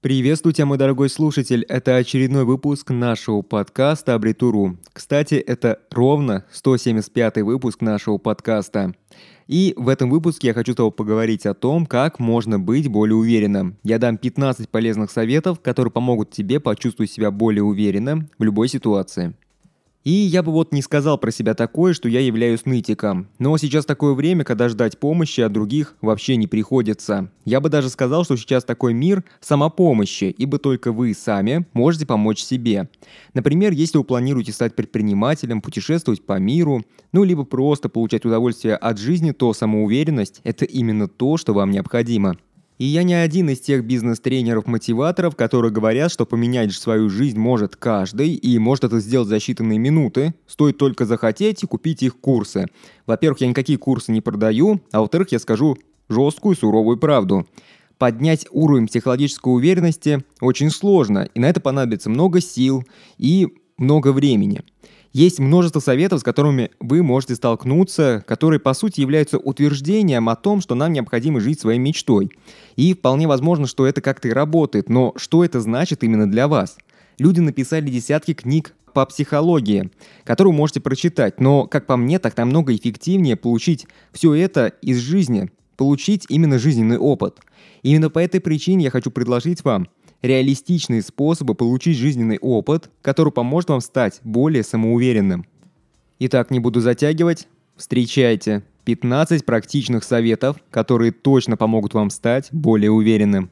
Приветствую тебя, мой дорогой слушатель. Это очередной выпуск нашего подкаста Абритуру. Кстати, это ровно 175 выпуск нашего подкаста. И в этом выпуске я хочу с тобой поговорить о том, как можно быть более уверенным. Я дам 15 полезных советов, которые помогут тебе почувствовать себя более уверенно в любой ситуации. И я бы вот не сказал про себя такое, что я являюсь нытиком. Но сейчас такое время, когда ждать помощи от других вообще не приходится. Я бы даже сказал, что сейчас такой мир самопомощи, ибо только вы сами можете помочь себе. Например, если вы планируете стать предпринимателем, путешествовать по миру, ну либо просто получать удовольствие от жизни, то самоуверенность – это именно то, что вам необходимо. И я не один из тех бизнес-тренеров-мотиваторов, которые говорят, что поменять свою жизнь может каждый, и может это сделать за считанные минуты. Стоит только захотеть и купить их курсы. Во-первых, я никакие курсы не продаю, а во-вторых, я скажу жесткую суровую правду. Поднять уровень психологической уверенности очень сложно, и на это понадобится много сил и много времени. Есть множество советов, с которыми вы можете столкнуться, которые по сути являются утверждением о том, что нам необходимо жить своей мечтой. И вполне возможно, что это как-то и работает, но что это значит именно для вас? Люди написали десятки книг по психологии, которые вы можете прочитать, но, как по мне, так намного эффективнее получить все это из жизни, получить именно жизненный опыт. Именно по этой причине я хочу предложить вам – реалистичные способы получить жизненный опыт, который поможет вам стать более самоуверенным. Итак, не буду затягивать. Встречайте 15 практичных советов, которые точно помогут вам стать более уверенным.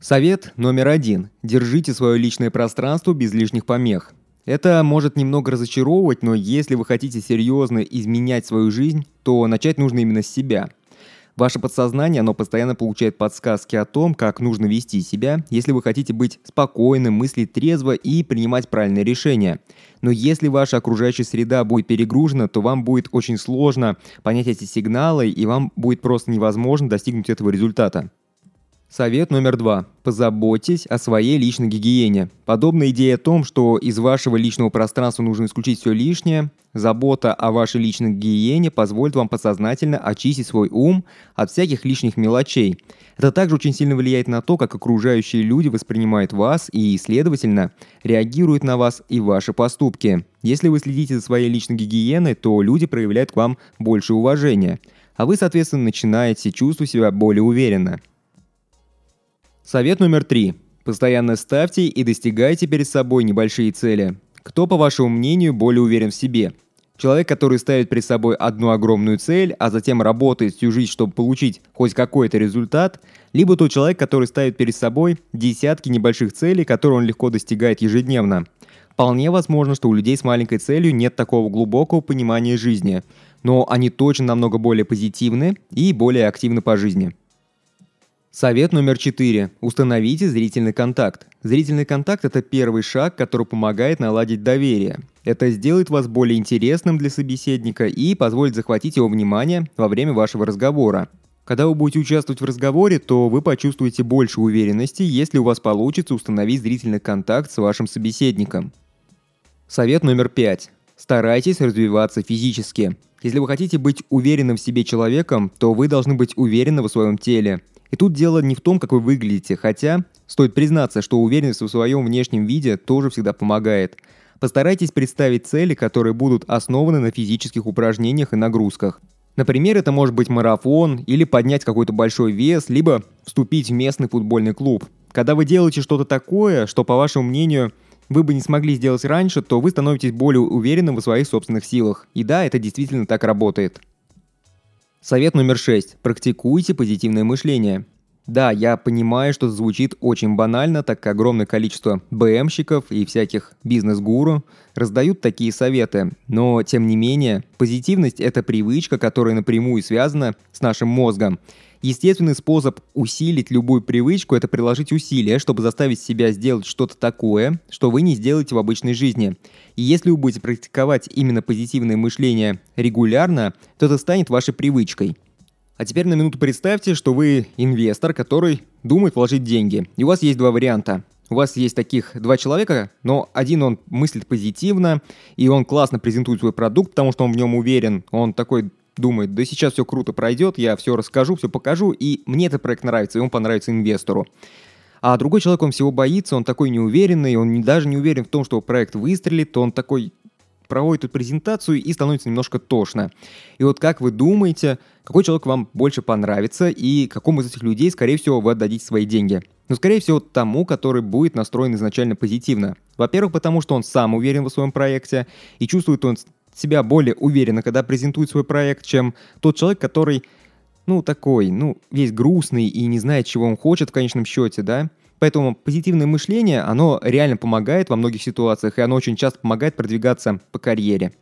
Совет номер один. Держите свое личное пространство без лишних помех. Это может немного разочаровывать, но если вы хотите серьезно изменять свою жизнь, то начать нужно именно с себя – Ваше подсознание, оно постоянно получает подсказки о том, как нужно вести себя, если вы хотите быть спокойным, мыслить трезво и принимать правильные решения. Но если ваша окружающая среда будет перегружена, то вам будет очень сложно понять эти сигналы, и вам будет просто невозможно достигнуть этого результата. Совет номер два. Позаботьтесь о своей личной гигиене. Подобная идея о том, что из вашего личного пространства нужно исключить все лишнее, забота о вашей личной гигиене позволит вам подсознательно очистить свой ум от всяких лишних мелочей. Это также очень сильно влияет на то, как окружающие люди воспринимают вас и, следовательно, реагируют на вас и ваши поступки. Если вы следите за своей личной гигиеной, то люди проявляют к вам больше уважения, а вы, соответственно, начинаете чувствовать себя более уверенно. Совет номер три. Постоянно ставьте и достигайте перед собой небольшие цели. Кто, по вашему мнению, более уверен в себе? Человек, который ставит перед собой одну огромную цель, а затем работает всю жизнь, чтобы получить хоть какой-то результат, либо тот человек, который ставит перед собой десятки небольших целей, которые он легко достигает ежедневно. Вполне возможно, что у людей с маленькой целью нет такого глубокого понимания жизни, но они точно намного более позитивны и более активны по жизни. Совет номер четыре. Установите зрительный контакт. Зрительный контакт – это первый шаг, который помогает наладить доверие. Это сделает вас более интересным для собеседника и позволит захватить его внимание во время вашего разговора. Когда вы будете участвовать в разговоре, то вы почувствуете больше уверенности, если у вас получится установить зрительный контакт с вашим собеседником. Совет номер пять. Старайтесь развиваться физически. Если вы хотите быть уверенным в себе человеком, то вы должны быть уверены в своем теле – и тут дело не в том, как вы выглядите, хотя стоит признаться, что уверенность в своем внешнем виде тоже всегда помогает. Постарайтесь представить цели, которые будут основаны на физических упражнениях и нагрузках. Например, это может быть марафон, или поднять какой-то большой вес, либо вступить в местный футбольный клуб. Когда вы делаете что-то такое, что, по вашему мнению, вы бы не смогли сделать раньше, то вы становитесь более уверенным в своих собственных силах. И да, это действительно так работает. Совет номер шесть. Практикуйте позитивное мышление. Да, я понимаю, что звучит очень банально, так как огромное количество БМщиков и всяких бизнес-гуру раздают такие советы. Но, тем не менее, позитивность – это привычка, которая напрямую связана с нашим мозгом. Естественный способ усилить любую привычку – это приложить усилия, чтобы заставить себя сделать что-то такое, что вы не сделаете в обычной жизни. И если вы будете практиковать именно позитивное мышление регулярно, то это станет вашей привычкой. А теперь на минуту представьте, что вы инвестор, который думает вложить деньги. И у вас есть два варианта. У вас есть таких два человека, но один он мыслит позитивно, и он классно презентует свой продукт, потому что он в нем уверен. Он такой думает, да сейчас все круто пройдет, я все расскажу, все покажу, и мне этот проект нравится, и он понравится инвестору. А другой человек, он всего боится, он такой неуверенный, он даже не уверен в том, что проект выстрелит, он такой проводит эту презентацию и становится немножко тошно. И вот как вы думаете, какой человек вам больше понравится и какому из этих людей, скорее всего, вы отдадите свои деньги? Ну, скорее всего, тому, который будет настроен изначально позитивно. Во-первых, потому что он сам уверен в своем проекте и чувствует он себя более уверенно, когда презентует свой проект, чем тот человек, который, ну, такой, ну, весь грустный и не знает, чего он хочет в конечном счете, да? Поэтому позитивное мышление, оно реально помогает во многих ситуациях, и оно очень часто помогает продвигаться по карьере.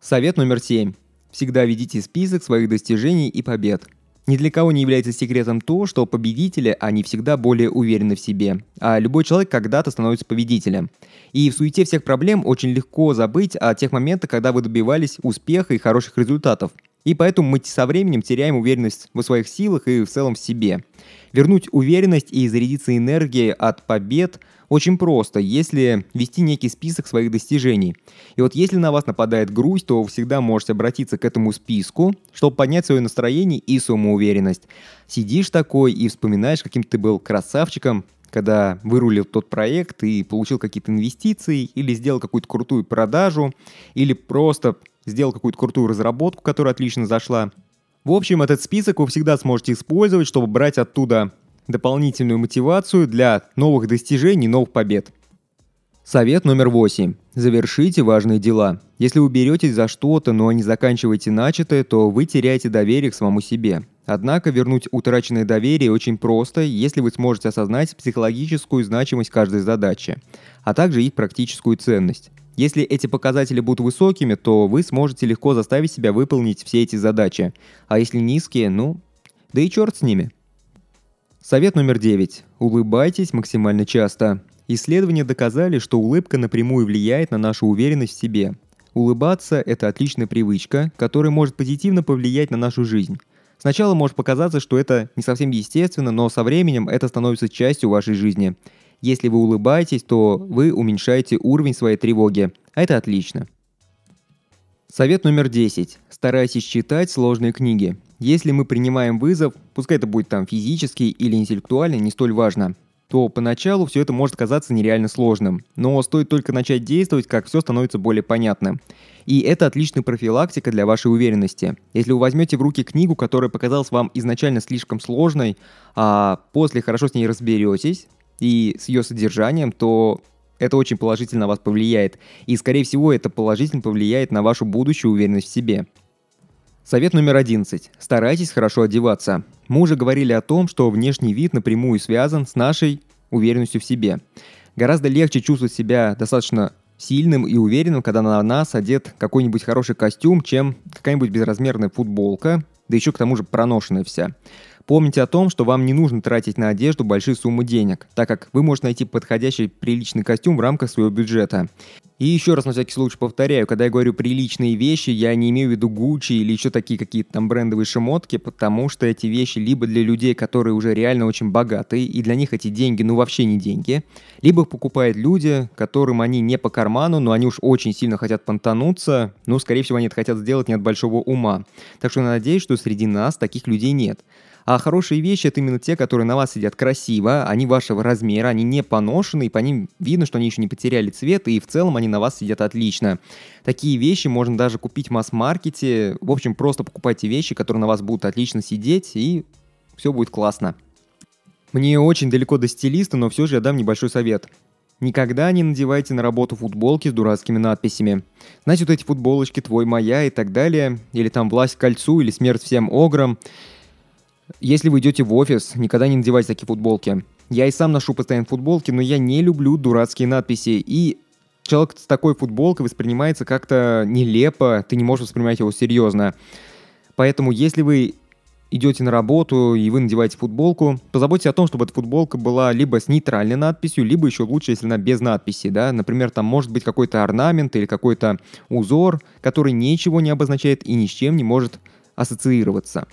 Совет номер семь. Всегда ведите список своих достижений и побед. Ни для кого не является секретом то, что победители, они всегда более уверены в себе, а любой человек когда-то становится победителем. И в суете всех проблем очень легко забыть о тех моментах, когда вы добивались успеха и хороших результатов. И поэтому мы со временем теряем уверенность в своих силах и в целом в себе. Вернуть уверенность и зарядиться энергией от побед очень просто, если вести некий список своих достижений. И вот если на вас нападает грусть, то вы всегда можете обратиться к этому списку, чтобы поднять свое настроение и самоуверенность. Сидишь такой и вспоминаешь, каким ты был красавчиком, когда вырулил тот проект и получил какие-то инвестиции, или сделал какую-то крутую продажу, или просто сделал какую-то крутую разработку, которая отлично зашла. В общем, этот список вы всегда сможете использовать, чтобы брать оттуда дополнительную мотивацию для новых достижений, новых побед. Совет номер восемь. Завершите важные дела. Если вы беретесь за что-то, но не заканчиваете начатое, то вы теряете доверие к самому себе. Однако вернуть утраченное доверие очень просто, если вы сможете осознать психологическую значимость каждой задачи, а также их практическую ценность. Если эти показатели будут высокими, то вы сможете легко заставить себя выполнить все эти задачи. А если низкие, ну, да и черт с ними. Совет номер девять. Улыбайтесь максимально часто. Исследования доказали, что улыбка напрямую влияет на нашу уверенность в себе. Улыбаться – это отличная привычка, которая может позитивно повлиять на нашу жизнь. Сначала может показаться, что это не совсем естественно, но со временем это становится частью вашей жизни – если вы улыбаетесь, то вы уменьшаете уровень своей тревоги, а это отлично. Совет номер 10. Старайтесь читать сложные книги. Если мы принимаем вызов, пускай это будет там физический или интеллектуальный, не столь важно, то поначалу все это может казаться нереально сложным. Но стоит только начать действовать, как все становится более понятным. И это отличная профилактика для вашей уверенности. Если вы возьмете в руки книгу, которая показалась вам изначально слишком сложной, а после хорошо с ней разберетесь, и с ее содержанием, то это очень положительно на вас повлияет. И, скорее всего, это положительно повлияет на вашу будущую уверенность в себе. Совет номер 11. Старайтесь хорошо одеваться. Мы уже говорили о том, что внешний вид напрямую связан с нашей уверенностью в себе. Гораздо легче чувствовать себя достаточно сильным и уверенным, когда на нас одет какой-нибудь хороший костюм, чем какая-нибудь безразмерная футболка, да еще к тому же проношенная вся. Помните о том, что вам не нужно тратить на одежду большие суммы денег, так как вы можете найти подходящий приличный костюм в рамках своего бюджета. И еще раз на всякий случай повторяю, когда я говорю приличные вещи, я не имею в виду Gucci или еще такие какие-то там брендовые шмотки, потому что эти вещи либо для людей, которые уже реально очень богатые, и для них эти деньги ну вообще не деньги, либо покупают люди, которым они не по карману, но они уж очень сильно хотят понтануться, ну, скорее всего, они это хотят сделать не от большого ума. Так что я надеюсь, что среди нас таких людей нет. А хорошие вещи это именно те, которые на вас сидят красиво, они вашего размера, они не поношены, и по ним видно, что они еще не потеряли цвет, и в целом они на вас сидят отлично. Такие вещи можно даже купить в масс-маркете. В общем, просто покупайте вещи, которые на вас будут отлично сидеть, и все будет классно. Мне очень далеко до стилиста, но все же я дам небольшой совет. Никогда не надевайте на работу футболки с дурацкими надписями. Знаете, вот эти футболочки «Твой, моя» и так далее, или там «Власть кольцу» или «Смерть всем ограм». Если вы идете в офис, никогда не надевайте такие футболки. Я и сам ношу постоянно футболки, но я не люблю дурацкие надписи. И человек с такой футболкой воспринимается как-то нелепо, ты не можешь воспринимать его серьезно. Поэтому, если вы идете на работу и вы надеваете футболку, позаботьтесь о том, чтобы эта футболка была либо с нейтральной надписью, либо еще лучше, если она без надписи, да, например, там может быть какой-то орнамент или какой-то узор, который ничего не обозначает и ни с чем не может ассоциироваться.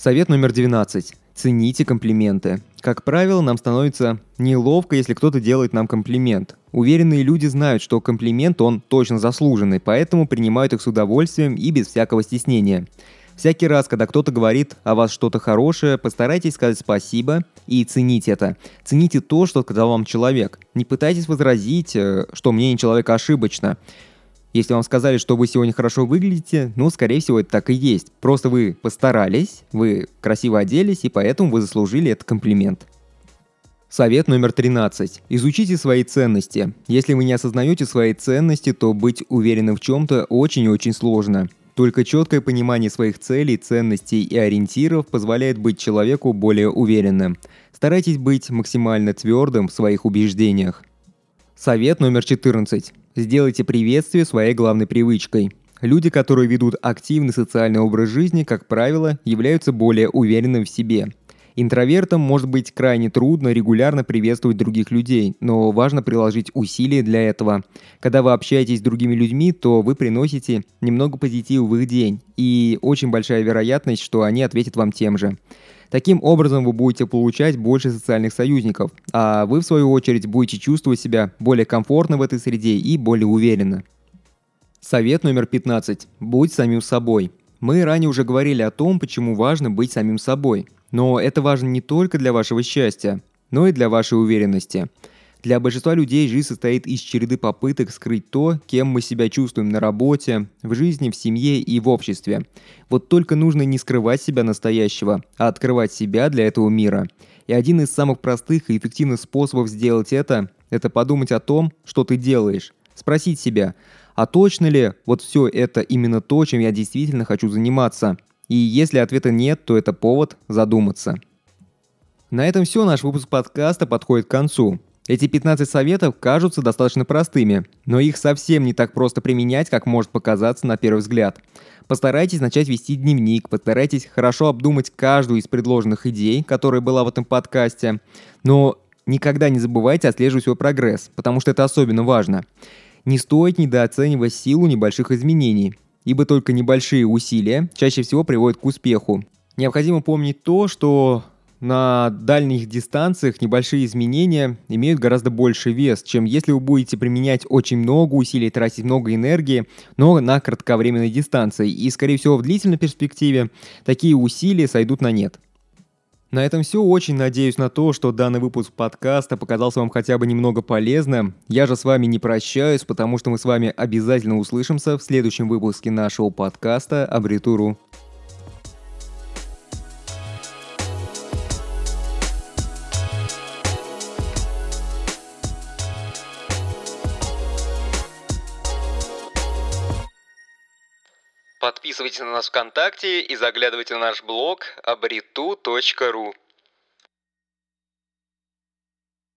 Совет номер 12. Цените комплименты. Как правило, нам становится неловко, если кто-то делает нам комплимент. Уверенные люди знают, что комплимент он точно заслуженный, поэтому принимают их с удовольствием и без всякого стеснения. Всякий раз, когда кто-то говорит о вас что-то хорошее, постарайтесь сказать спасибо и цените это. Цените то, что сказал вам человек. Не пытайтесь возразить, э, что мнение человека ошибочно. Если вам сказали, что вы сегодня хорошо выглядите, ну, скорее всего, это так и есть. Просто вы постарались, вы красиво оделись, и поэтому вы заслужили этот комплимент. Совет номер 13. Изучите свои ценности. Если вы не осознаете свои ценности, то быть уверенным в чем-то очень-очень сложно. Только четкое понимание своих целей, ценностей и ориентиров позволяет быть человеку более уверенным. Старайтесь быть максимально твердым в своих убеждениях. Совет номер 14. Сделайте приветствие своей главной привычкой. Люди, которые ведут активный социальный образ жизни, как правило, являются более уверенными в себе. Интровертам может быть крайне трудно регулярно приветствовать других людей, но важно приложить усилия для этого. Когда вы общаетесь с другими людьми, то вы приносите немного позитива в их день, и очень большая вероятность, что они ответят вам тем же. Таким образом вы будете получать больше социальных союзников, а вы в свою очередь будете чувствовать себя более комфортно в этой среде и более уверенно. Совет номер 15. Будь самим собой. Мы ранее уже говорили о том, почему важно быть самим собой. Но это важно не только для вашего счастья, но и для вашей уверенности. Для большинства людей жизнь состоит из череды попыток скрыть то, кем мы себя чувствуем на работе, в жизни, в семье и в обществе. Вот только нужно не скрывать себя настоящего, а открывать себя для этого мира. И один из самых простых и эффективных способов сделать это – это подумать о том, что ты делаешь. Спросить себя, а точно ли вот все это именно то, чем я действительно хочу заниматься? И если ответа нет, то это повод задуматься. На этом все, наш выпуск подкаста подходит к концу. Эти 15 советов кажутся достаточно простыми, но их совсем не так просто применять, как может показаться на первый взгляд. Постарайтесь начать вести дневник, постарайтесь хорошо обдумать каждую из предложенных идей, которая была в этом подкасте, но никогда не забывайте отслеживать свой прогресс, потому что это особенно важно. Не стоит недооценивать силу небольших изменений, ибо только небольшие усилия чаще всего приводят к успеху. Необходимо помнить то, что на дальних дистанциях небольшие изменения имеют гораздо больше вес, чем если вы будете применять очень много усилий, тратить много энергии, но на кратковременной дистанции. И, скорее всего, в длительной перспективе такие усилия сойдут на нет. На этом все. Очень надеюсь на то, что данный выпуск подкаста показался вам хотя бы немного полезным. Я же с вами не прощаюсь, потому что мы с вами обязательно услышимся в следующем выпуске нашего подкаста «Абритуру». Подписывайтесь на нас ВКонтакте и заглядывайте на наш блог abritu.ru.